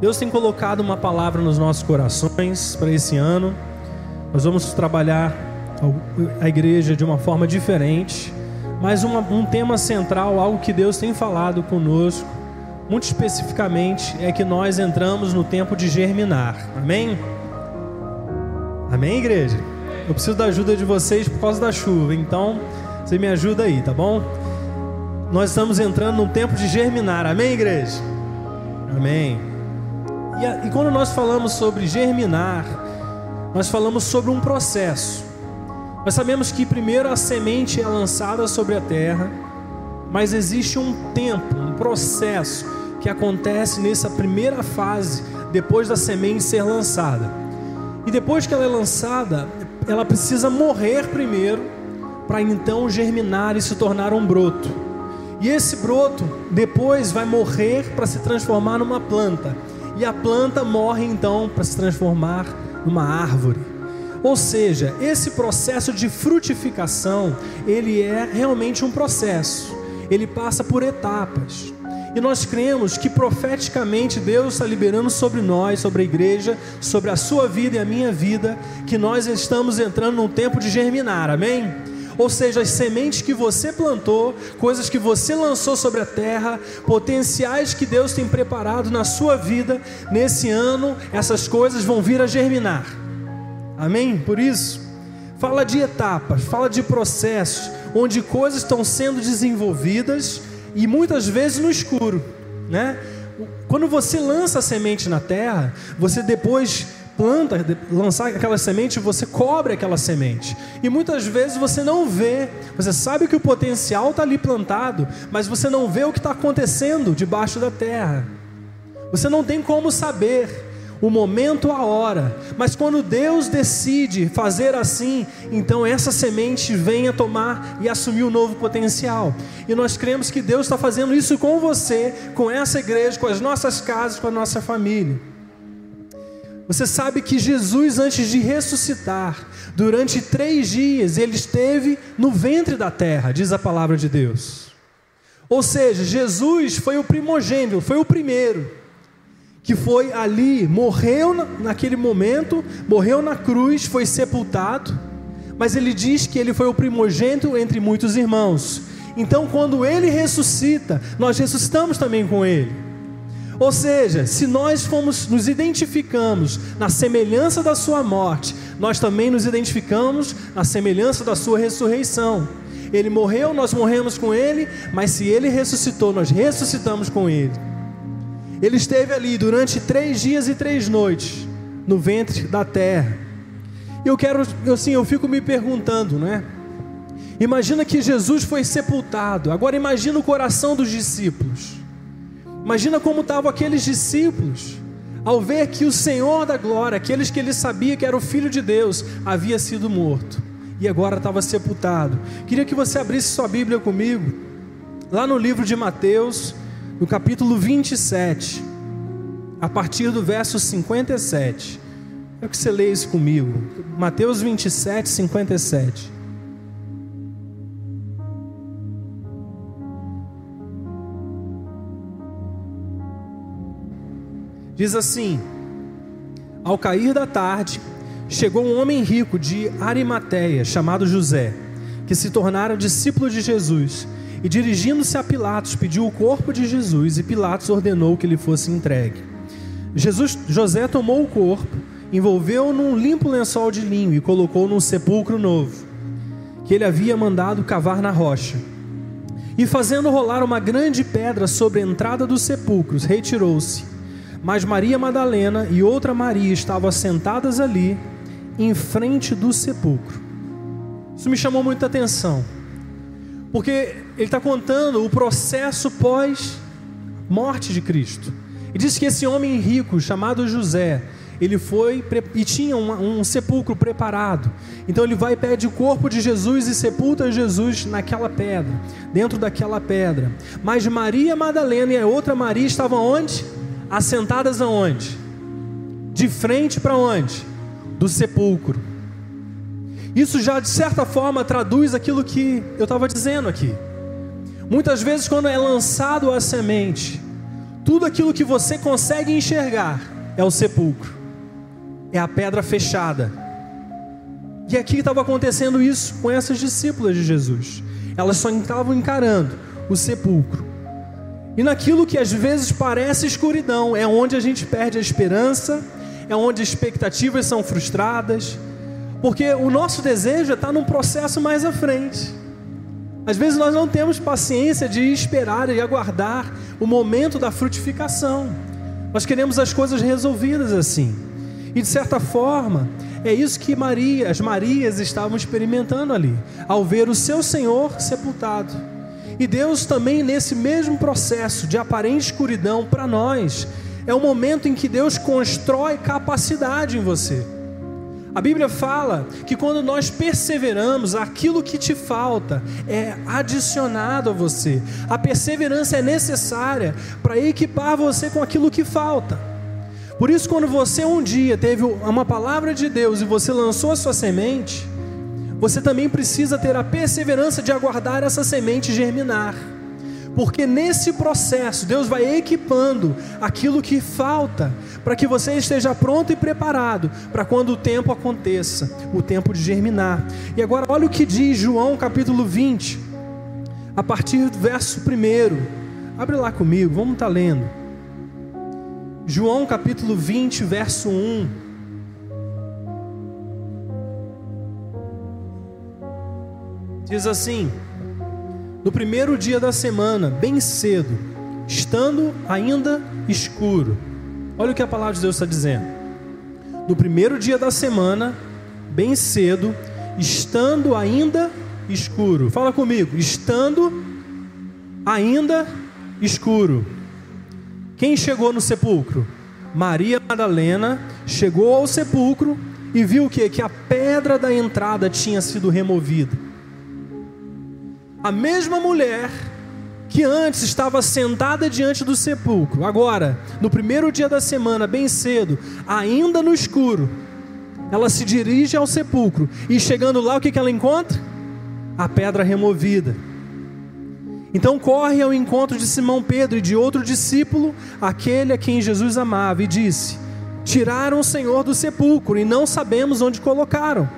Deus tem colocado uma palavra nos nossos corações para esse ano. Nós vamos trabalhar a igreja de uma forma diferente, mas uma, um tema central, algo que Deus tem falado conosco, muito especificamente, é que nós entramos no tempo de germinar. Amém? Amém, igreja? Eu preciso da ajuda de vocês por causa da chuva, então você me ajuda aí, tá bom? Nós estamos entrando no tempo de germinar. Amém, igreja? Amém. E, a, e quando nós falamos sobre germinar, nós falamos sobre um processo. Nós sabemos que primeiro a semente é lançada sobre a terra, mas existe um tempo, um processo que acontece nessa primeira fase, depois da semente ser lançada. E depois que ela é lançada, ela precisa morrer primeiro, para então germinar e se tornar um broto. E esse broto depois vai morrer para se transformar numa planta e a planta morre então para se transformar numa árvore. Ou seja, esse processo de frutificação, ele é realmente um processo. Ele passa por etapas. E nós cremos que profeticamente Deus está liberando sobre nós, sobre a igreja, sobre a sua vida e a minha vida, que nós estamos entrando num tempo de germinar. Amém? Ou seja, as sementes que você plantou, coisas que você lançou sobre a terra, potenciais que Deus tem preparado na sua vida, nesse ano, essas coisas vão vir a germinar. Amém? Por isso, fala de etapas, fala de processos, onde coisas estão sendo desenvolvidas e muitas vezes no escuro, né? Quando você lança a semente na terra, você depois planta, lançar aquela semente, você cobre aquela semente. E muitas vezes você não vê, você sabe que o potencial está ali plantado, mas você não vê o que está acontecendo debaixo da terra. Você não tem como saber o momento, a hora. Mas quando Deus decide fazer assim, então essa semente vem a tomar e assumir um novo potencial. E nós cremos que Deus está fazendo isso com você, com essa igreja, com as nossas casas, com a nossa família. Você sabe que Jesus, antes de ressuscitar, durante três dias, ele esteve no ventre da terra, diz a palavra de Deus. Ou seja, Jesus foi o primogênito, foi o primeiro, que foi ali, morreu naquele momento, morreu na cruz, foi sepultado, mas ele diz que ele foi o primogênito entre muitos irmãos. Então, quando ele ressuscita, nós ressuscitamos também com ele. Ou seja, se nós fomos nos identificamos na semelhança da sua morte, nós também nos identificamos na semelhança da sua ressurreição. Ele morreu, nós morremos com ele, mas se ele ressuscitou, nós ressuscitamos com ele. Ele esteve ali durante três dias e três noites no ventre da terra. Eu quero, assim, eu fico me perguntando, né? Imagina que Jesus foi sepultado. Agora imagina o coração dos discípulos. Imagina como estavam aqueles discípulos ao ver que o Senhor da glória, aqueles que ele sabia que era o Filho de Deus, havia sido morto e agora estava sepultado. Queria que você abrisse sua Bíblia comigo, lá no livro de Mateus, no capítulo 27, a partir do verso 57. Quero que você leia isso comigo. Mateus 27, 57. Diz assim: Ao cair da tarde, chegou um homem rico de Arimateia, chamado José, que se tornara discípulo de Jesus, e dirigindo-se a Pilatos, pediu o corpo de Jesus, e Pilatos ordenou que lhe fosse entregue. Jesus, José tomou o corpo, envolveu-o num limpo lençol de linho e colocou num sepulcro novo, que ele havia mandado cavar na rocha. E fazendo rolar uma grande pedra sobre a entrada dos sepulcros, retirou-se mas Maria Madalena e outra Maria estavam sentadas ali, em frente do sepulcro. Isso me chamou muita atenção, porque ele está contando o processo pós-morte de Cristo. E diz que esse homem rico, chamado José, ele foi e tinha um, um, sepulcro preparado. Então ele vai e pede o corpo de Jesus e sepulta Jesus naquela pedra, dentro daquela pedra. Mas Maria Madalena e a outra Maria estavam onde? Assentadas aonde? De frente para onde? Do sepulcro. Isso já de certa forma traduz aquilo que eu estava dizendo aqui. Muitas vezes, quando é lançado a semente, tudo aquilo que você consegue enxergar é o sepulcro, é a pedra fechada. E aqui estava acontecendo isso com essas discípulas de Jesus. Elas só estavam encarando o sepulcro. E naquilo que às vezes parece escuridão, é onde a gente perde a esperança, é onde expectativas são frustradas, porque o nosso desejo estar num processo mais à frente. Às vezes nós não temos paciência de esperar e aguardar o momento da frutificação. Nós queremos as coisas resolvidas assim. E de certa forma, é isso que Maria, as Marias estavam experimentando ali, ao ver o seu Senhor sepultado. E Deus também nesse mesmo processo de aparente escuridão para nós, é o momento em que Deus constrói capacidade em você. A Bíblia fala que quando nós perseveramos, aquilo que te falta é adicionado a você. A perseverança é necessária para equipar você com aquilo que falta. Por isso, quando você um dia teve uma palavra de Deus e você lançou a sua semente, você também precisa ter a perseverança de aguardar essa semente germinar porque nesse processo Deus vai equipando aquilo que falta para que você esteja pronto e preparado para quando o tempo aconteça, o tempo de germinar. E agora olha o que diz João capítulo 20, a partir do verso 1. Abre lá comigo, vamos estar tá lendo. João capítulo 20, verso 1. Diz assim: no primeiro dia da semana, bem cedo, estando ainda escuro. Olha o que a palavra de Deus está dizendo. No primeiro dia da semana, bem cedo, estando ainda escuro. Fala comigo, estando ainda escuro. Quem chegou no sepulcro? Maria Madalena chegou ao sepulcro e viu o que? Que a pedra da entrada tinha sido removida a mesma mulher que antes estava sentada diante do sepulcro, agora, no primeiro dia da semana, bem cedo, ainda no escuro, ela se dirige ao sepulcro e chegando lá, o que, ela encontra? A pedra removida. Então corre ao encontro de Simão Pedro e de outro discípulo, aquele a quem Jesus amava, e disse: Tiraram o Senhor do sepulcro e não sabemos onde colocaram.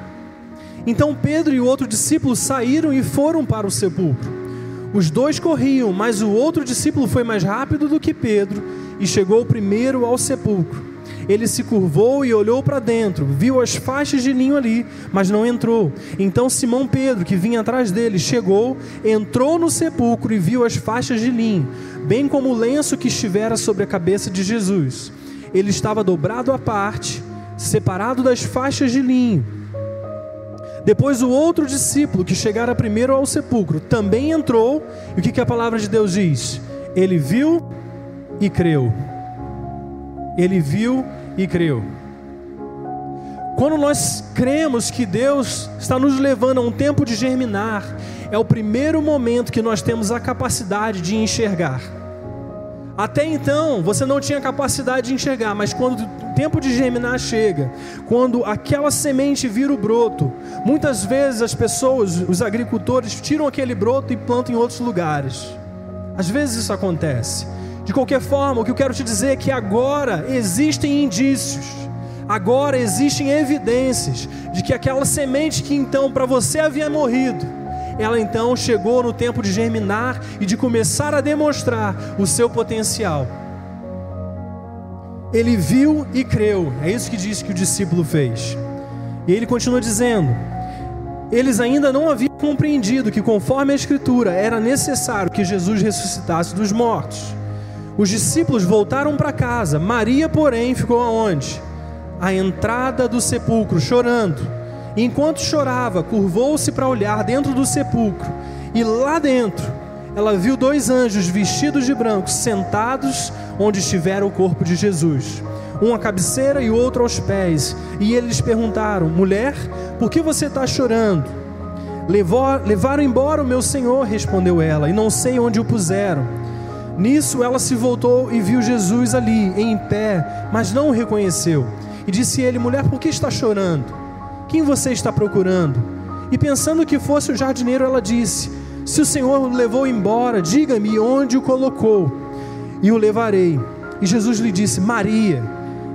Então Pedro e o outro discípulo saíram e foram para o sepulcro. Os dois corriam, mas o outro discípulo foi mais rápido do que Pedro e chegou primeiro ao sepulcro. Ele se curvou e olhou para dentro, viu as faixas de linho ali, mas não entrou. Então Simão Pedro, que vinha atrás dele, chegou, entrou no sepulcro e viu as faixas de linho, bem como o lenço que estivera sobre a cabeça de Jesus. Ele estava dobrado à parte, separado das faixas de linho. Depois o outro discípulo que chegara primeiro ao sepulcro também entrou, e o que, que a palavra de Deus diz? Ele viu e creu. Ele viu e creu. Quando nós cremos que Deus está nos levando a um tempo de germinar, é o primeiro momento que nós temos a capacidade de enxergar. Até então, você não tinha capacidade de enxergar, mas quando tempo de germinar chega, quando aquela semente vira o broto, muitas vezes as pessoas, os agricultores, tiram aquele broto e plantam em outros lugares. Às vezes isso acontece. De qualquer forma, o que eu quero te dizer é que agora existem indícios, agora existem evidências de que aquela semente que então para você havia morrido, ela então chegou no tempo de germinar e de começar a demonstrar o seu potencial. Ele viu e creu, é isso que diz que o discípulo fez. E ele continua dizendo: eles ainda não haviam compreendido que, conforme a Escritura, era necessário que Jesus ressuscitasse dos mortos. Os discípulos voltaram para casa, Maria, porém, ficou aonde? À entrada do sepulcro, chorando. Enquanto chorava, curvou-se para olhar dentro do sepulcro, e lá dentro ela viu dois anjos vestidos de branco sentados onde estivera o corpo de Jesus, um à cabeceira e outro aos pés. E eles perguntaram: Mulher, por que você está chorando? Levou, levaram embora o meu senhor, respondeu ela, e não sei onde o puseram. Nisso ela se voltou e viu Jesus ali, em pé, mas não o reconheceu. E disse ele: Mulher, por que está chorando? Quem você está procurando? E pensando que fosse o jardineiro, ela disse: Se o Senhor o levou embora, diga-me onde o colocou. e o levarei. E Jesus lhe disse: Maria.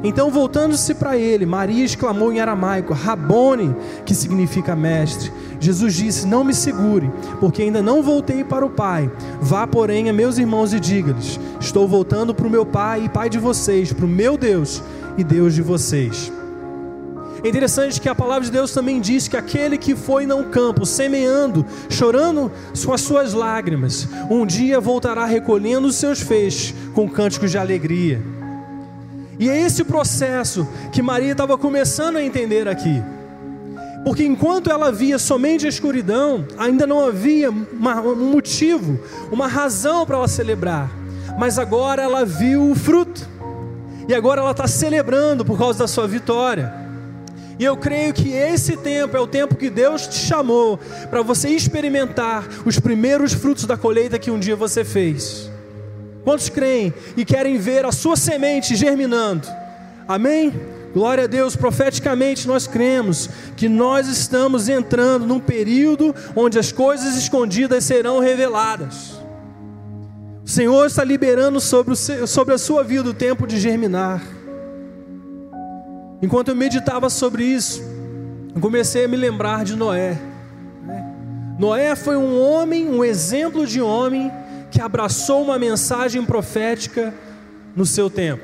Então, voltando-se para ele, Maria exclamou em aramaico: Rabone, que significa mestre. Jesus disse: Não me segure, porque ainda não voltei para o Pai. Vá, porém, a meus irmãos e diga-lhes: Estou voltando para o meu Pai e Pai de vocês, para o meu Deus e Deus de vocês. É interessante que a palavra de Deus também diz que aquele que foi no campo, semeando, chorando com as suas lágrimas, um dia voltará recolhendo os seus feixes com cânticos de alegria. E é esse processo que Maria estava começando a entender aqui. Porque enquanto ela via somente a escuridão, ainda não havia uma, um motivo, uma razão para ela celebrar. Mas agora ela viu o fruto. E agora ela está celebrando por causa da sua vitória. E eu creio que esse tempo é o tempo que Deus te chamou para você experimentar os primeiros frutos da colheita que um dia você fez. Quantos creem e querem ver a sua semente germinando? Amém? Glória a Deus, profeticamente nós cremos que nós estamos entrando num período onde as coisas escondidas serão reveladas. O Senhor está liberando sobre, sobre a sua vida o tempo de germinar. Enquanto eu meditava sobre isso, eu comecei a me lembrar de Noé. Né? Noé foi um homem, um exemplo de homem que abraçou uma mensagem profética no seu tempo.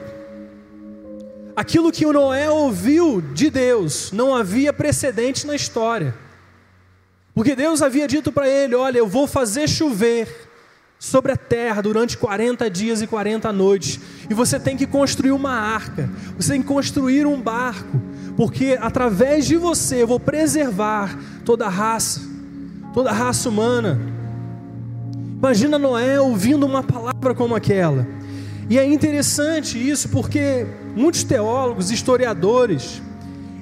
Aquilo que o Noé ouviu de Deus não havia precedente na história. Porque Deus havia dito para ele: Olha, eu vou fazer chover sobre a terra durante 40 dias e 40 noites. E você tem que construir uma arca, você tem que construir um barco, porque através de você eu vou preservar toda a raça, toda a raça humana. Imagina Noé ouvindo uma palavra como aquela. E é interessante isso porque muitos teólogos, historiadores,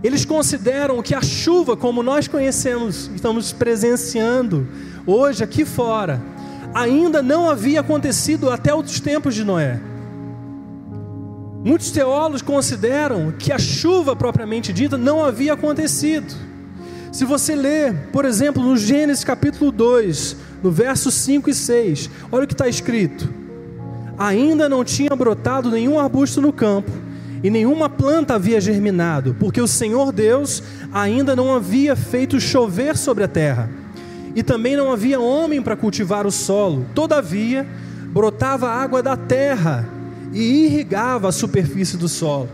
eles consideram que a chuva, como nós conhecemos, estamos presenciando hoje aqui fora, ainda não havia acontecido até os tempos de Noé. Muitos teólogos consideram que a chuva propriamente dita não havia acontecido. Se você ler, por exemplo, no Gênesis capítulo 2, no verso 5 e 6, olha o que está escrito: Ainda não tinha brotado nenhum arbusto no campo, e nenhuma planta havia germinado, porque o Senhor Deus ainda não havia feito chover sobre a terra e também não havia homem para cultivar o solo. Todavia, brotava água da terra e irrigava a superfície do solo.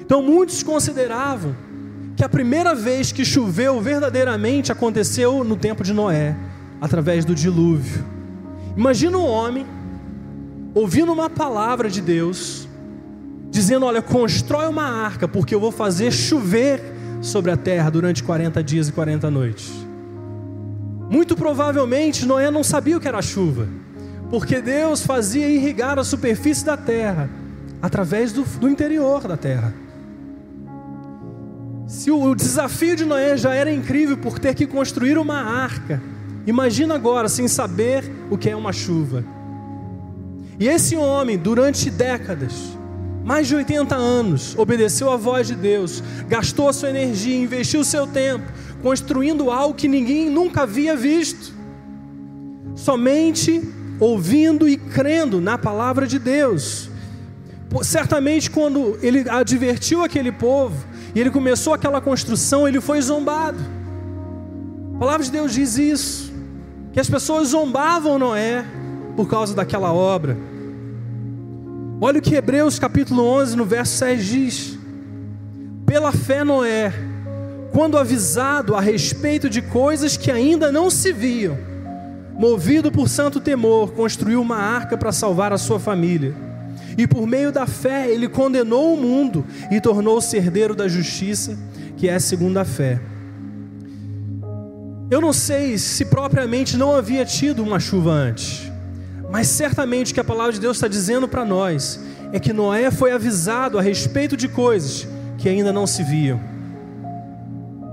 Então, muitos consideravam que a primeira vez que choveu verdadeiramente aconteceu no tempo de Noé, através do dilúvio. Imagina um homem ouvindo uma palavra de Deus, dizendo: Olha, constrói uma arca, porque eu vou fazer chover sobre a terra durante 40 dias e 40 noites. Muito provavelmente Noé não sabia o que era chuva, porque Deus fazia irrigar a superfície da terra através do, do interior da terra. Se o, o desafio de Noé já era incrível por ter que construir uma arca, imagina agora sem saber o que é uma chuva. E esse homem, durante décadas, mais de 80 anos, obedeceu a voz de Deus, gastou a sua energia, investiu o seu tempo, construindo algo que ninguém nunca havia visto. Somente ouvindo e crendo na palavra de Deus. Certamente, quando ele advertiu aquele povo e ele começou aquela construção, ele foi zombado. A palavra de Deus diz isso: que as pessoas zombavam Noé por causa daquela obra. Olha o que Hebreus capítulo 11, no verso 6 diz: Pela fé, Noé quando avisado a respeito de coisas que ainda não se viam, movido por santo temor, construiu uma arca para salvar a sua família. E por meio da fé, ele condenou o mundo e tornou-se herdeiro da justiça, que é segundo a fé. Eu não sei se propriamente não havia tido uma chuva antes, mas certamente o que a palavra de Deus está dizendo para nós é que Noé foi avisado a respeito de coisas que ainda não se viam.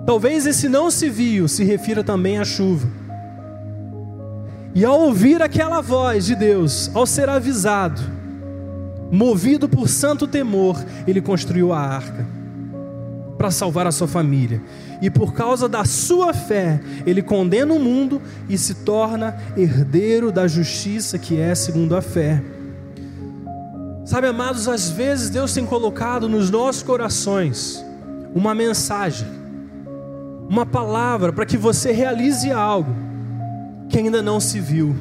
Talvez esse não se viu se refira também à chuva. E ao ouvir aquela voz de Deus, ao ser avisado, movido por santo temor, ele construiu a arca para salvar a sua família. E por causa da sua fé, ele condena o mundo e se torna herdeiro da justiça que é segundo a fé. Sabe, amados, às vezes Deus tem colocado nos nossos corações uma mensagem, uma palavra para que você realize algo que ainda não se viu.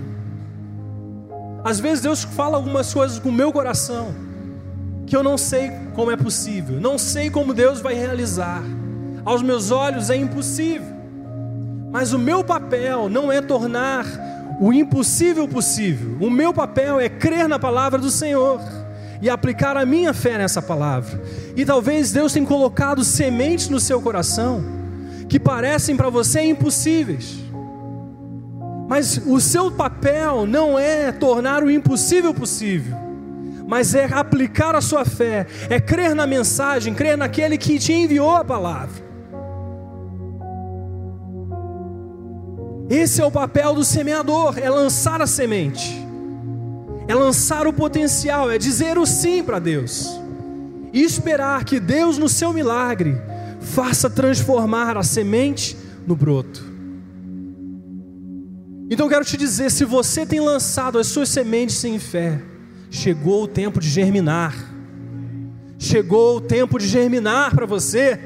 Às vezes Deus fala algumas coisas com o meu coração que eu não sei como é possível, não sei como Deus vai realizar. Aos meus olhos é impossível. Mas o meu papel não é tornar o impossível possível. O meu papel é crer na palavra do Senhor e aplicar a minha fé nessa palavra. E talvez Deus tenha colocado sementes no seu coração que parecem para você impossíveis. Mas o seu papel não é tornar o impossível possível, mas é aplicar a sua fé, é crer na mensagem, crer naquele que te enviou a palavra. Esse é o papel do semeador, é lançar a semente é lançar o potencial, é dizer o sim para Deus e esperar que Deus, no seu milagre, faça transformar a semente no broto. Então quero te dizer: se você tem lançado as suas sementes sem fé, chegou o tempo de germinar. Chegou o tempo de germinar para você.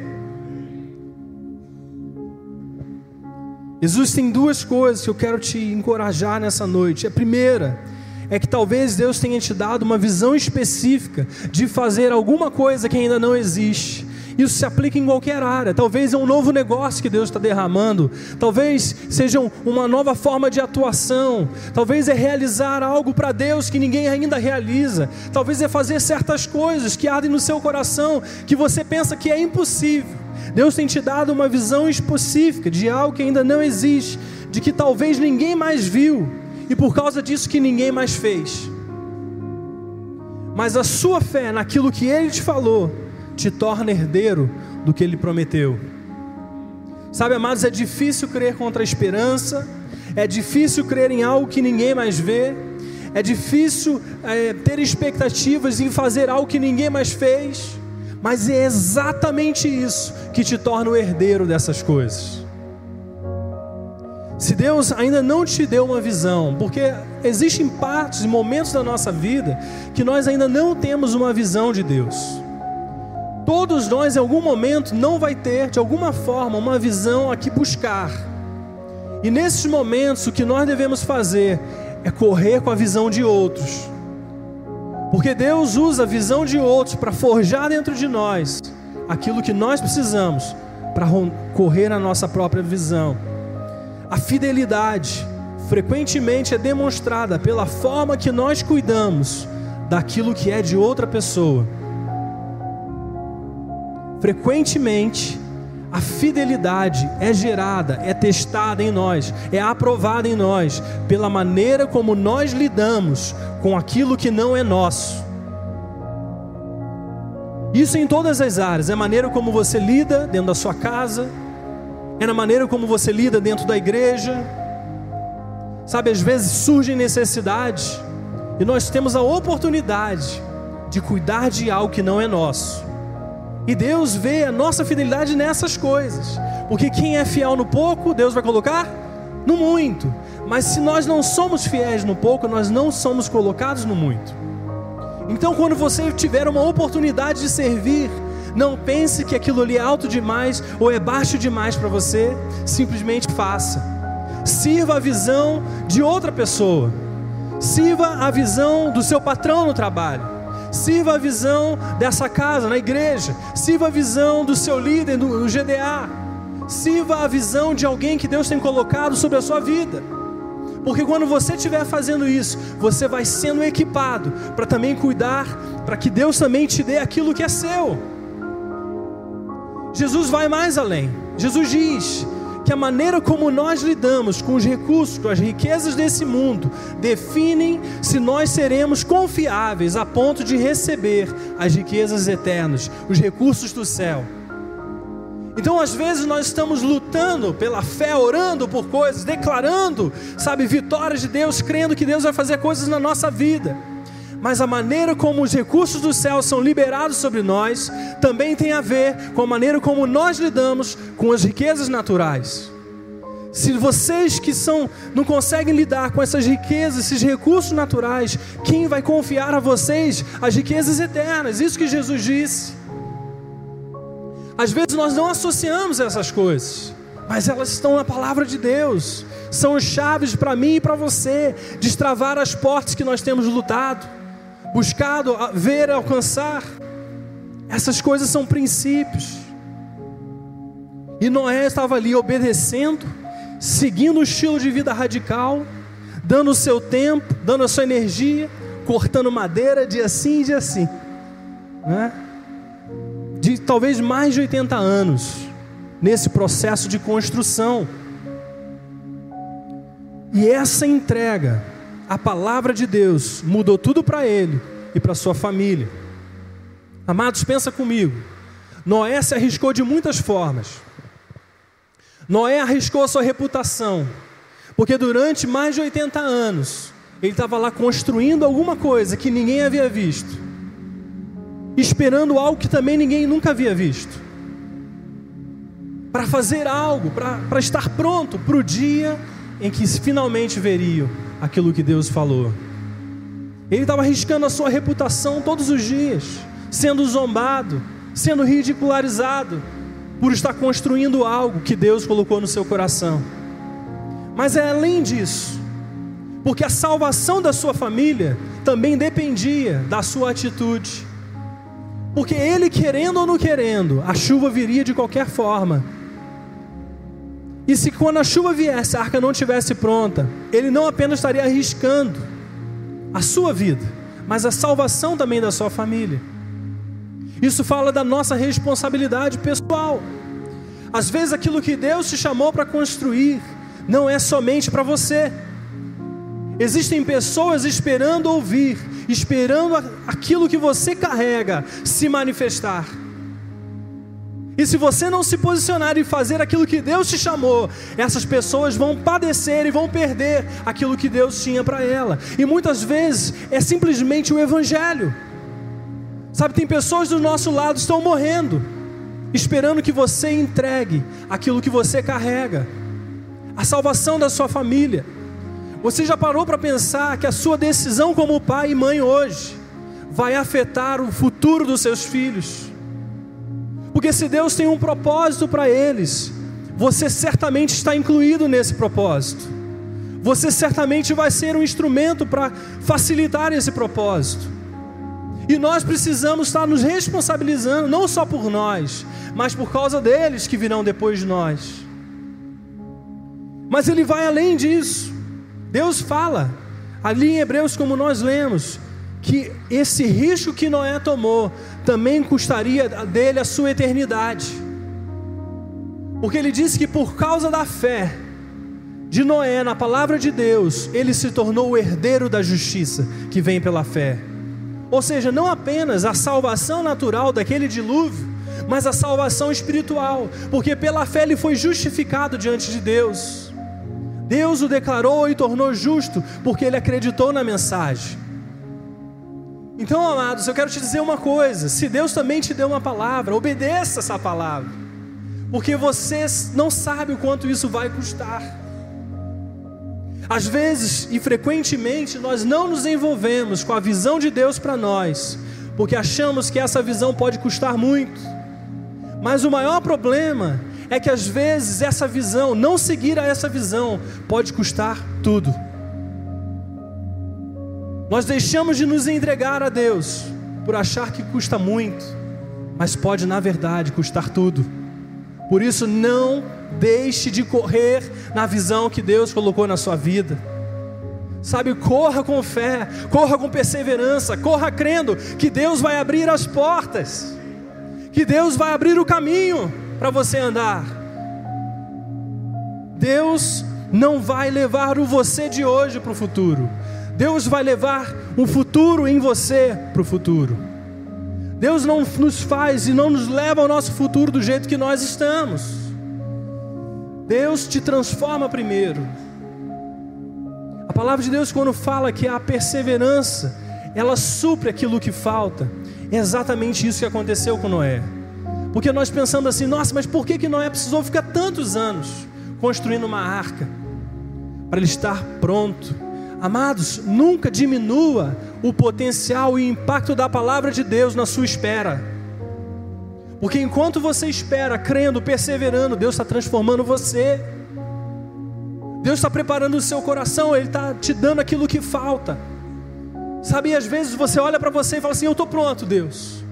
Existem duas coisas que eu quero te encorajar nessa noite. A primeira é que talvez Deus tenha te dado uma visão específica de fazer alguma coisa que ainda não existe. Isso se aplica em qualquer área. Talvez é um novo negócio que Deus está derramando. Talvez seja uma nova forma de atuação. Talvez é realizar algo para Deus que ninguém ainda realiza. Talvez é fazer certas coisas que ardem no seu coração que você pensa que é impossível. Deus tem te dado uma visão específica de algo que ainda não existe, de que talvez ninguém mais viu e por causa disso que ninguém mais fez. Mas a sua fé naquilo que ele te falou te torna herdeiro do que ele prometeu. Sabe, amados, é difícil crer contra a esperança, é difícil crer em algo que ninguém mais vê, é difícil é, ter expectativas em fazer algo que ninguém mais fez, mas é exatamente isso que te torna o herdeiro dessas coisas. Se Deus ainda não te deu uma visão, porque existem partes e momentos da nossa vida que nós ainda não temos uma visão de Deus. Todos nós em algum momento não vai ter de alguma forma uma visão a que buscar. E nesses momentos o que nós devemos fazer é correr com a visão de outros. Porque Deus usa a visão de outros para forjar dentro de nós aquilo que nós precisamos para correr a nossa própria visão. A fidelidade frequentemente é demonstrada pela forma que nós cuidamos daquilo que é de outra pessoa. Frequentemente, a fidelidade é gerada, é testada em nós, é aprovada em nós, pela maneira como nós lidamos com aquilo que não é nosso. Isso em todas as áreas, é a maneira como você lida dentro da sua casa, é na maneira como você lida dentro da igreja. Sabe, às vezes surgem necessidades e nós temos a oportunidade de cuidar de algo que não é nosso. E Deus vê a nossa fidelidade nessas coisas, porque quem é fiel no pouco, Deus vai colocar no muito. Mas se nós não somos fiéis no pouco, nós não somos colocados no muito. Então, quando você tiver uma oportunidade de servir, não pense que aquilo ali é alto demais ou é baixo demais para você, simplesmente faça. Sirva a visão de outra pessoa. Sirva a visão do seu patrão no trabalho. Sirva a visão dessa casa, na igreja. Sirva a visão do seu líder no GDA. Sirva a visão de alguém que Deus tem colocado sobre a sua vida. Porque quando você estiver fazendo isso, você vai sendo equipado para também cuidar, para que Deus também te dê aquilo que é seu. Jesus vai mais além. Jesus diz que a maneira como nós lidamos com os recursos, com as riquezas desse mundo, definem se nós seremos confiáveis a ponto de receber as riquezas eternas, os recursos do céu. Então, às vezes, nós estamos lutando pela fé, orando por coisas, declarando, sabe, vitórias de Deus, crendo que Deus vai fazer coisas na nossa vida mas a maneira como os recursos do céu são liberados sobre nós também tem a ver com a maneira como nós lidamos com as riquezas naturais. Se vocês que são não conseguem lidar com essas riquezas, esses recursos naturais, quem vai confiar a vocês as riquezas eternas? Isso que Jesus disse. Às vezes nós não associamos essas coisas, mas elas estão na palavra de Deus. São chaves para mim e para você destravar as portas que nós temos lutado, buscado ver alcançar. Essas coisas são princípios. E Noé estava ali obedecendo seguindo um estilo de vida radical, dando o seu tempo, dando a sua energia, cortando madeira dia sim e dia sim, né? de talvez mais de 80 anos nesse processo de construção. E essa entrega, a palavra de Deus, mudou tudo para ele e para sua família. Amados, pensa comigo. Noé se arriscou de muitas formas. Noé arriscou a sua reputação, porque durante mais de 80 anos ele estava lá construindo alguma coisa que ninguém havia visto, esperando algo que também ninguém nunca havia visto, para fazer algo, para estar pronto para o dia em que finalmente veriam aquilo que Deus falou. Ele estava arriscando a sua reputação todos os dias, sendo zombado, sendo ridicularizado, por estar construindo algo que Deus colocou no seu coração. Mas é além disso, porque a salvação da sua família também dependia da sua atitude. Porque ele, querendo ou não querendo, a chuva viria de qualquer forma. E se quando a chuva viesse, a arca não estivesse pronta, ele não apenas estaria arriscando a sua vida, mas a salvação também da sua família. Isso fala da nossa responsabilidade pessoal. Às vezes aquilo que Deus te chamou para construir não é somente para você. Existem pessoas esperando ouvir, esperando aquilo que você carrega se manifestar. E se você não se posicionar e fazer aquilo que Deus te chamou, essas pessoas vão padecer e vão perder aquilo que Deus tinha para ela. E muitas vezes é simplesmente o Evangelho. Sabe, tem pessoas do nosso lado que estão morrendo, esperando que você entregue aquilo que você carrega, a salvação da sua família. Você já parou para pensar que a sua decisão como pai e mãe hoje vai afetar o futuro dos seus filhos? Porque se Deus tem um propósito para eles, você certamente está incluído nesse propósito. Você certamente vai ser um instrumento para facilitar esse propósito. E nós precisamos estar nos responsabilizando, não só por nós, mas por causa deles que virão depois de nós. Mas ele vai além disso. Deus fala, ali em Hebreus, como nós lemos, que esse risco que Noé tomou também custaria dele a sua eternidade. Porque ele disse que por causa da fé de Noé na palavra de Deus, ele se tornou o herdeiro da justiça que vem pela fé. Ou seja, não apenas a salvação natural daquele dilúvio, mas a salvação espiritual, porque pela fé ele foi justificado diante de Deus. Deus o declarou e tornou justo, porque ele acreditou na mensagem. Então, amados, eu quero te dizer uma coisa: se Deus também te deu uma palavra, obedeça essa palavra, porque você não sabe o quanto isso vai custar. Às vezes e frequentemente nós não nos envolvemos com a visão de Deus para nós, porque achamos que essa visão pode custar muito. Mas o maior problema é que às vezes essa visão, não seguir a essa visão, pode custar tudo. Nós deixamos de nos entregar a Deus por achar que custa muito, mas pode na verdade custar tudo. Por isso, não deixe de correr na visão que Deus colocou na sua vida. Sabe, corra com fé, corra com perseverança, corra crendo que Deus vai abrir as portas, que Deus vai abrir o caminho para você andar. Deus não vai levar o você de hoje para o futuro, Deus vai levar um futuro em você para o futuro. Deus não nos faz e não nos leva ao nosso futuro do jeito que nós estamos. Deus te transforma primeiro. A palavra de Deus, quando fala que a perseverança, ela supre aquilo que falta, é exatamente isso que aconteceu com Noé. Porque nós pensamos assim, nossa, mas por que, que Noé precisou ficar tantos anos construindo uma arca para ele estar pronto. Amados, nunca diminua o potencial e o impacto da palavra de Deus na sua espera. Porque enquanto você espera, crendo, perseverando, Deus está transformando você. Deus está preparando o seu coração, Ele está te dando aquilo que falta. Sabe, às vezes você olha para você e fala assim: Eu estou pronto, Deus.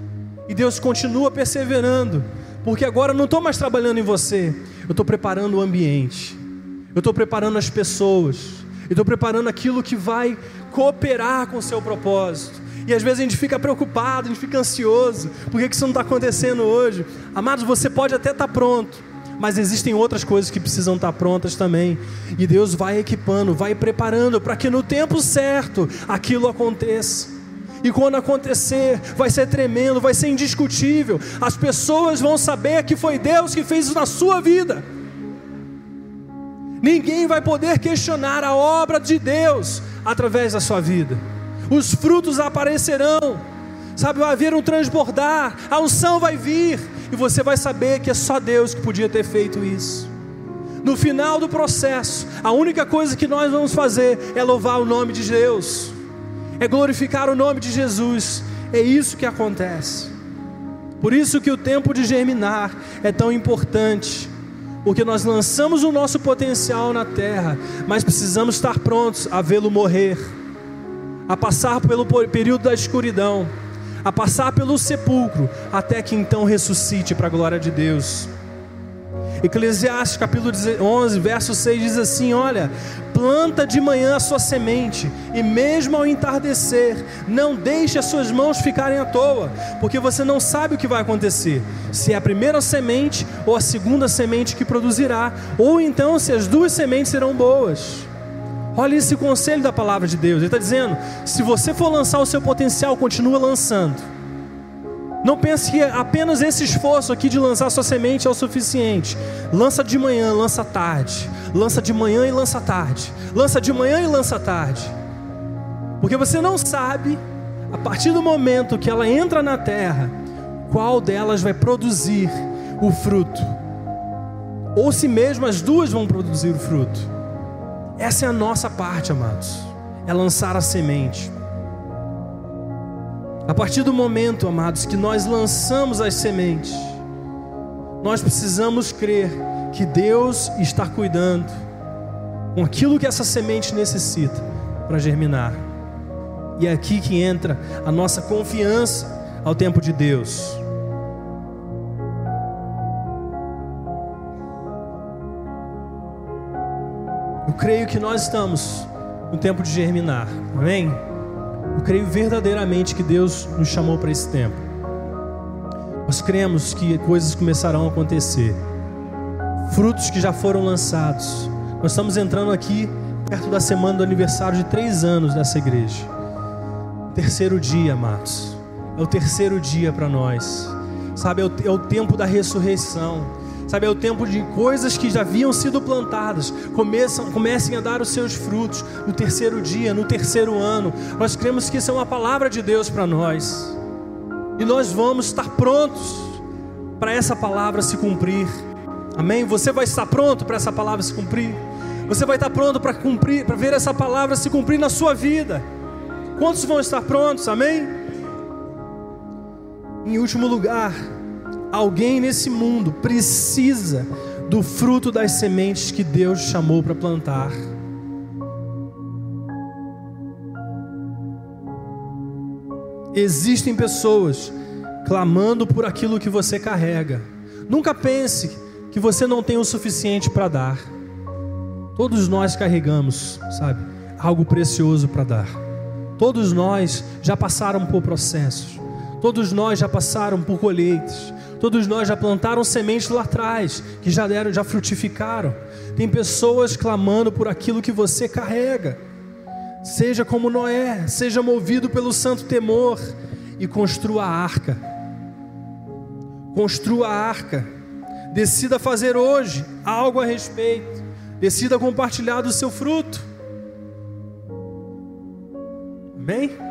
E Deus continua perseverando, porque agora eu não estou mais trabalhando em você, eu estou preparando o ambiente, eu estou preparando as pessoas, estou preparando aquilo que vai cooperar com o seu propósito. E às vezes a gente fica preocupado, a gente fica ansioso, por que isso não está acontecendo hoje? Amados, você pode até estar tá pronto, mas existem outras coisas que precisam estar tá prontas também. E Deus vai equipando, vai preparando para que no tempo certo aquilo aconteça. E quando acontecer, vai ser tremendo, vai ser indiscutível. As pessoas vão saber que foi Deus que fez isso na sua vida. Ninguém vai poder questionar a obra de Deus através da sua vida. Os frutos aparecerão. Sabe, vai haver um transbordar, a unção vai vir, e você vai saber que é só Deus que podia ter feito isso. No final do processo, a única coisa que nós vamos fazer é louvar o nome de Deus é glorificar o nome de Jesus. É isso que acontece. Por isso que o tempo de germinar é tão importante, porque nós lançamos o nosso potencial na terra, mas precisamos estar prontos a vê-lo morrer, a passar pelo período da escuridão, a passar pelo sepulcro, até que então ressuscite para a glória de Deus. Eclesiastes capítulo 11, verso 6 diz assim: Olha, planta de manhã a sua semente, e mesmo ao entardecer, não deixe as suas mãos ficarem à toa, porque você não sabe o que vai acontecer, se é a primeira semente ou a segunda semente que produzirá, ou então se as duas sementes serão boas. Olha esse conselho da palavra de Deus, ele está dizendo: se você for lançar o seu potencial, continua lançando não pense que apenas esse esforço aqui de lançar sua semente é o suficiente. Lança de manhã, lança tarde. Lança de manhã e lança tarde. Lança de manhã e lança tarde. Porque você não sabe, a partir do momento que ela entra na terra, qual delas vai produzir o fruto. Ou se mesmo as duas vão produzir o fruto. Essa é a nossa parte, amados. É lançar a semente. A partir do momento, amados, que nós lançamos as sementes, nós precisamos crer que Deus está cuidando com aquilo que essa semente necessita para germinar. E é aqui que entra a nossa confiança ao tempo de Deus. Eu creio que nós estamos no tempo de germinar. Amém? Eu creio verdadeiramente que Deus nos chamou para esse tempo. Nós cremos que coisas começarão a acontecer, frutos que já foram lançados. Nós estamos entrando aqui perto da semana do aniversário de três anos dessa igreja. Terceiro dia, amados. É o terceiro dia para nós. Sabe, é o, é o tempo da ressurreição Sabe, é o tempo de coisas que já haviam sido plantadas, começam, comecem a dar os seus frutos no terceiro dia, no terceiro ano. Nós cremos que isso é uma palavra de Deus para nós. E nós vamos estar prontos para essa palavra se cumprir. Amém? Você vai estar pronto para essa palavra se cumprir? Você vai estar pronto para cumprir, para ver essa palavra se cumprir na sua vida? Quantos vão estar prontos? Amém? Em último lugar, Alguém nesse mundo precisa do fruto das sementes que Deus chamou para plantar. Existem pessoas clamando por aquilo que você carrega. Nunca pense que você não tem o suficiente para dar. Todos nós carregamos, sabe, algo precioso para dar. Todos nós já passaram por processos. Todos nós já passaram por colheitas. Todos nós já plantaram sementes lá atrás, que já deram, já frutificaram. Tem pessoas clamando por aquilo que você carrega. Seja como Noé, seja movido pelo santo temor e construa a arca. Construa a arca. Decida fazer hoje algo a respeito. Decida compartilhar do seu fruto. Amém?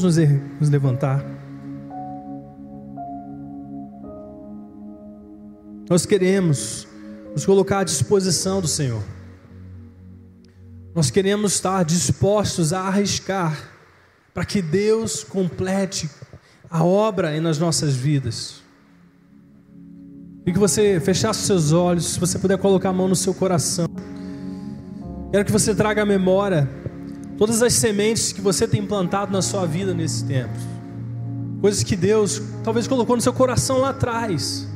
Vamos nos, er-, nos levantar. Nós queremos nos colocar à disposição do Senhor. Nós queremos estar dispostos a arriscar para que Deus complete a obra nas nossas vidas. E que você fechasse seus olhos, se você puder colocar a mão no seu coração. Quero que você traga a memória todas as sementes que você tem plantado na sua vida nesse tempo. Coisas que Deus talvez colocou no seu coração lá atrás.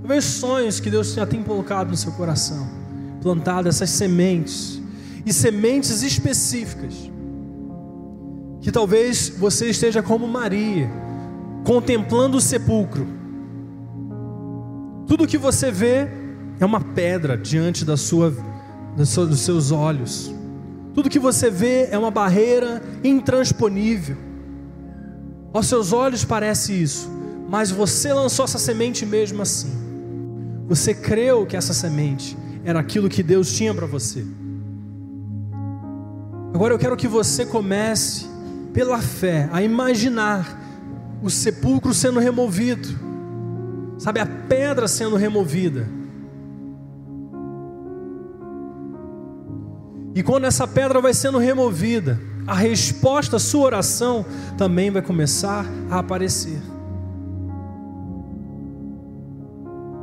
Talvez sonhos que Deus já tem colocado no seu coração. Plantado essas sementes. E sementes específicas. Que talvez você esteja como Maria, contemplando o sepulcro. Tudo que você vê é uma pedra diante da sua, dos seus olhos. Tudo que você vê é uma barreira intransponível. Aos seus olhos parece isso, mas você lançou essa semente mesmo assim. Você creu que essa semente era aquilo que Deus tinha para você. Agora eu quero que você comece, pela fé, a imaginar o sepulcro sendo removido, sabe, a pedra sendo removida E quando essa pedra vai sendo removida, a resposta à sua oração também vai começar a aparecer.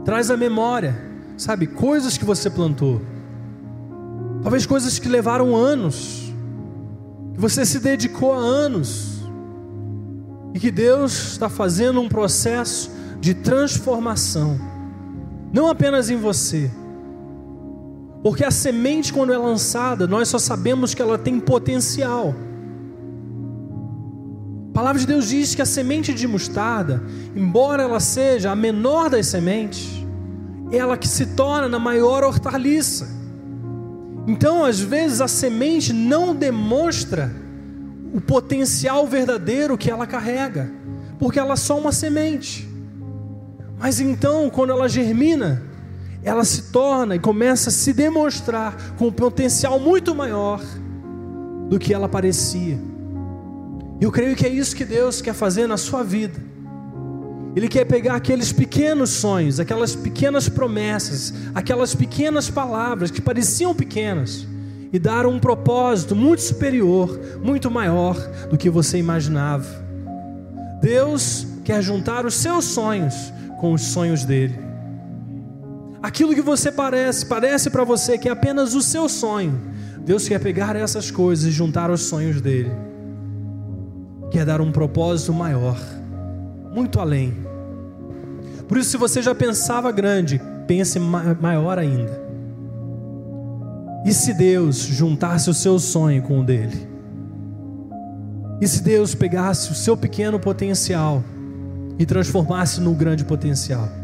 Traz a memória, sabe, coisas que você plantou. Talvez coisas que levaram anos, que você se dedicou há anos, e que Deus está fazendo um processo de transformação, não apenas em você, porque a semente, quando é lançada, nós só sabemos que ela tem potencial. A palavra de Deus diz que a semente de mostarda, embora ela seja a menor das sementes, é ela que se torna na maior hortaliça. Então, às vezes, a semente não demonstra o potencial verdadeiro que ela carrega, porque ela é só uma semente. Mas então, quando ela germina, ela se torna e começa a se demonstrar com um potencial muito maior do que ela parecia. Eu creio que é isso que Deus quer fazer na sua vida. Ele quer pegar aqueles pequenos sonhos, aquelas pequenas promessas, aquelas pequenas palavras que pareciam pequenas e dar um propósito muito superior, muito maior do que você imaginava. Deus quer juntar os seus sonhos com os sonhos dele. Aquilo que você parece, parece para você que é apenas o seu sonho. Deus quer pegar essas coisas e juntar aos sonhos dele. Quer dar um propósito maior, muito além. Por isso, se você já pensava grande, pense maior ainda. E se Deus juntasse o seu sonho com o dele? E se Deus pegasse o seu pequeno potencial e transformasse no grande potencial?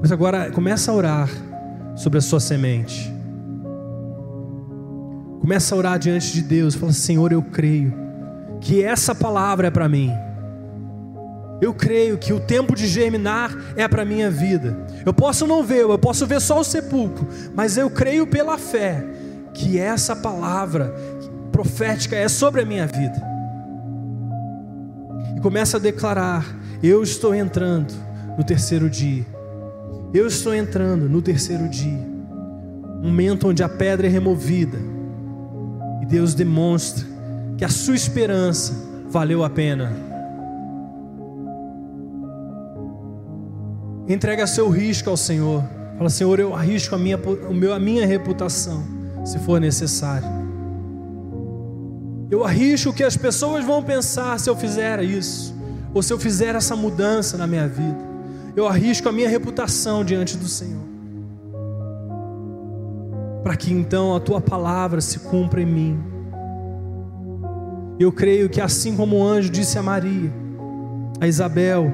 Mas agora começa a orar sobre a sua semente. Começa a orar diante de Deus, fala: Senhor, eu creio que essa palavra é para mim. Eu creio que o tempo de germinar é para minha vida. Eu posso não ver, eu posso ver só o sepulcro, mas eu creio pela fé que essa palavra profética é sobre a minha vida. E começa a declarar: Eu estou entrando no terceiro dia. Eu estou entrando no terceiro dia, um momento onde a pedra é removida e Deus demonstra que a sua esperança valeu a pena. Entrega seu risco ao Senhor. Fala, Senhor, eu arrisco a minha, o meu, a minha reputação, se for necessário. Eu arrisco o que as pessoas vão pensar se eu fizer isso, ou se eu fizer essa mudança na minha vida eu arrisco a minha reputação diante do Senhor. Para que então a tua palavra se cumpra em mim. Eu creio que assim como o anjo disse a Maria, a Isabel,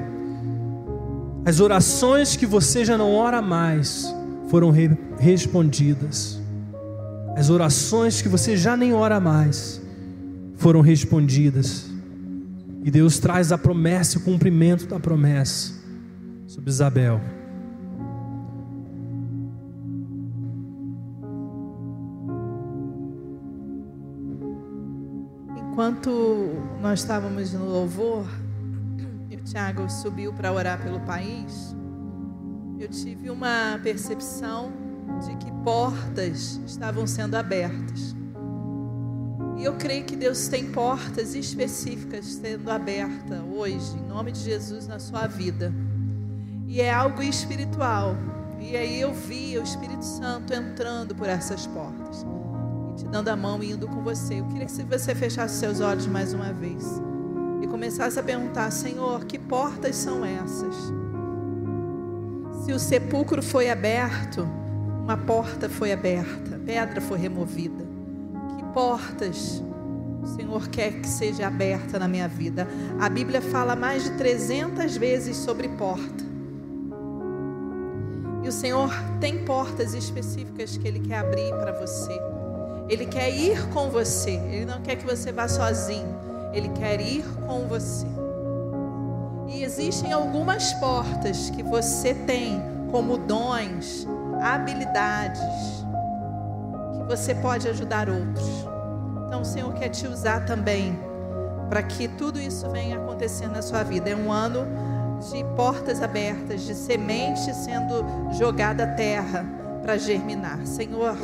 as orações que você já não ora mais foram re respondidas. As orações que você já nem ora mais foram respondidas. E Deus traz a promessa e o cumprimento da promessa sobre Isabel. Enquanto nós estávamos no louvor, e o Tiago subiu para orar pelo país, eu tive uma percepção de que portas estavam sendo abertas. E eu creio que Deus tem portas específicas sendo abertas hoje, em nome de Jesus, na sua vida. E é algo espiritual. E aí eu vi o Espírito Santo entrando por essas portas e te dando a mão e indo com você. Eu queria que você fechasse seus olhos mais uma vez e começasse a perguntar: Senhor, que portas são essas? Se o sepulcro foi aberto, uma porta foi aberta, pedra foi removida. Que portas o Senhor quer que seja aberta na minha vida? A Bíblia fala mais de 300 vezes sobre porta. E o Senhor tem portas específicas que Ele quer abrir para você. Ele quer ir com você. Ele não quer que você vá sozinho. Ele quer ir com você. E existem algumas portas que você tem como dons, habilidades, que você pode ajudar outros. Então o Senhor quer te usar também para que tudo isso venha acontecer na sua vida. É um ano de portas abertas, de semente sendo jogada à terra para germinar. Senhor,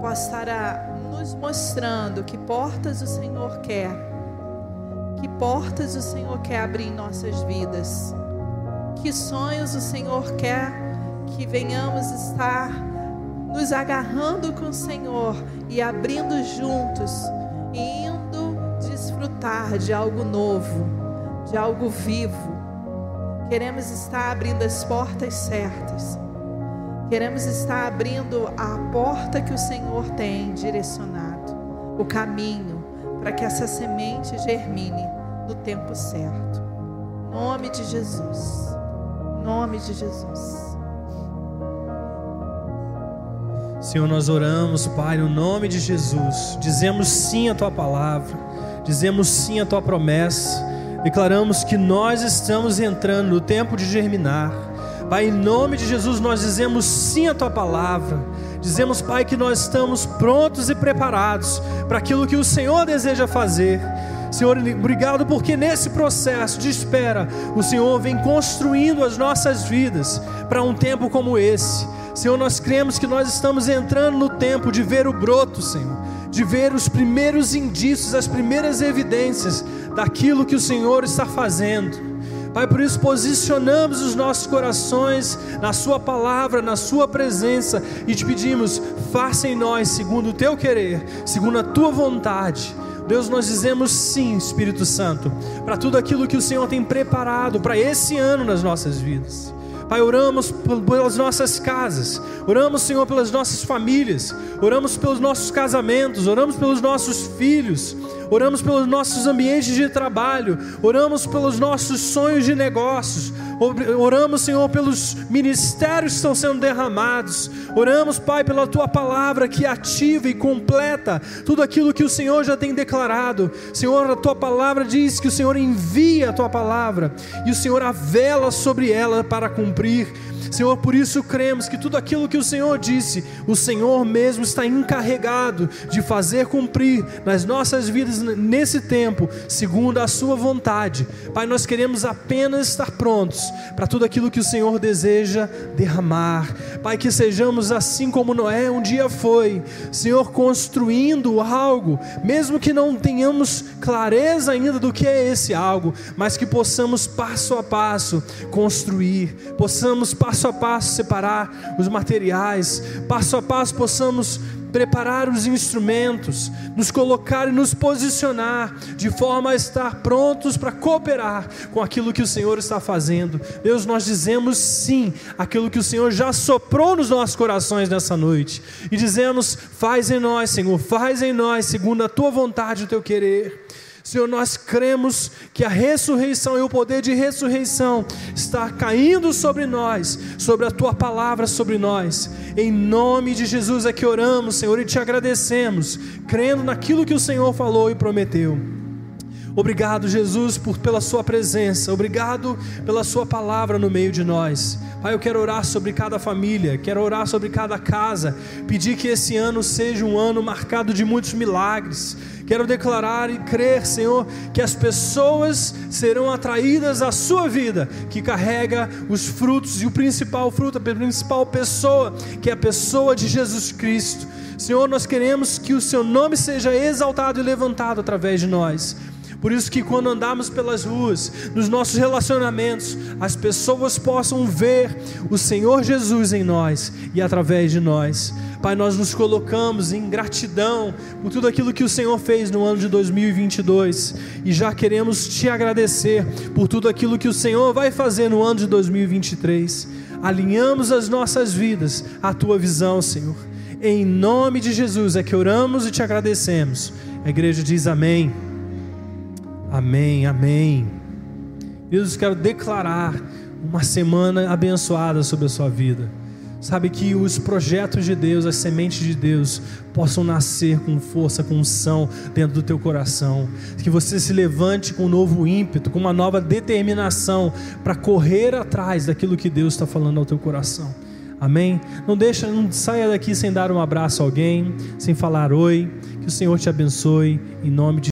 possa estar nos mostrando que portas o Senhor quer que portas o Senhor quer abrir em nossas vidas? Que sonhos o Senhor quer que venhamos estar nos agarrando com o Senhor e abrindo juntos e indo desfrutar de algo novo, de algo vivo. Queremos estar abrindo as portas certas. Queremos estar abrindo a porta que o Senhor tem direcionado, o caminho para que essa semente germine no tempo certo. Nome de Jesus. Nome de Jesus. Senhor, nós oramos, Pai, no nome de Jesus. Dizemos sim à tua palavra, dizemos sim à tua promessa. Declaramos que nós estamos entrando no tempo de germinar. Pai, em nome de Jesus, nós dizemos sim à tua palavra. Dizemos, Pai, que nós estamos prontos e preparados para aquilo que o Senhor deseja fazer. Senhor, obrigado porque nesse processo de espera, o Senhor vem construindo as nossas vidas para um tempo como esse. Senhor, nós cremos que nós estamos entrando no tempo de ver o broto, Senhor, de ver os primeiros indícios, as primeiras evidências daquilo que o Senhor está fazendo. Pai, por isso posicionamos os nossos corações na Sua palavra, na Sua presença e te pedimos, faça em nós segundo o Teu querer, segundo a Tua vontade. Deus, nós dizemos sim, Espírito Santo, para tudo aquilo que o Senhor tem preparado para esse ano nas nossas vidas. Pai, oramos pelas nossas casas, oramos, Senhor, pelas nossas famílias, oramos pelos nossos casamentos, oramos pelos nossos filhos, oramos pelos nossos ambientes de trabalho, oramos pelos nossos sonhos de negócios, oramos, Senhor, pelos ministérios que estão sendo derramados, oramos, Pai, pela tua palavra que ativa e completa tudo aquilo que o Senhor já tem declarado. Senhor, a tua palavra diz que o Senhor envia a tua palavra e o Senhor avela sobre ela para cumprir. Senhor, por isso cremos que tudo aquilo que o Senhor disse, o Senhor mesmo está encarregado de fazer cumprir nas nossas vidas nesse tempo, segundo a Sua vontade. Pai, nós queremos apenas estar prontos para tudo aquilo que o Senhor deseja derramar. Pai, que sejamos assim como Noé um dia foi, Senhor, construindo algo, mesmo que não tenhamos clareza ainda do que é esse algo, mas que possamos passo a passo construir, possamos passo passo a passo separar os materiais, passo a passo possamos preparar os instrumentos, nos colocar e nos posicionar de forma a estar prontos para cooperar com aquilo que o Senhor está fazendo. Deus, nós dizemos sim aquilo que o Senhor já soprou nos nossos corações nessa noite e dizemos: faz em nós, Senhor, faz em nós segundo a tua vontade e o teu querer. Senhor, nós cremos que a ressurreição e o poder de ressurreição está caindo sobre nós, sobre a tua palavra sobre nós. Em nome de Jesus é que oramos, Senhor, e te agradecemos, crendo naquilo que o Senhor falou e prometeu. Obrigado, Jesus, por, pela Sua presença. Obrigado pela Sua palavra no meio de nós. Pai, eu quero orar sobre cada família, quero orar sobre cada casa, pedir que esse ano seja um ano marcado de muitos milagres. Quero declarar e crer, Senhor, que as pessoas serão atraídas à sua vida, que carrega os frutos e o principal fruto, a principal pessoa, que é a pessoa de Jesus Cristo. Senhor, nós queremos que o seu nome seja exaltado e levantado através de nós. Por isso que quando andamos pelas ruas, nos nossos relacionamentos, as pessoas possam ver o Senhor Jesus em nós e através de nós. Pai, nós nos colocamos em gratidão por tudo aquilo que o Senhor fez no ano de 2022 e já queremos te agradecer por tudo aquilo que o Senhor vai fazer no ano de 2023. Alinhamos as nossas vidas à tua visão, Senhor. Em nome de Jesus é que oramos e te agradecemos. A igreja diz amém. Amém, amém. Deus, quero declarar uma semana abençoada sobre a sua vida. Sabe que os projetos de Deus, as sementes de Deus, possam nascer com força, com unção dentro do teu coração. Que você se levante com um novo ímpeto, com uma nova determinação para correr atrás daquilo que Deus está falando ao teu coração. Amém? Não deixa, não saia daqui sem dar um abraço a alguém, sem falar oi. Que o Senhor te abençoe em nome de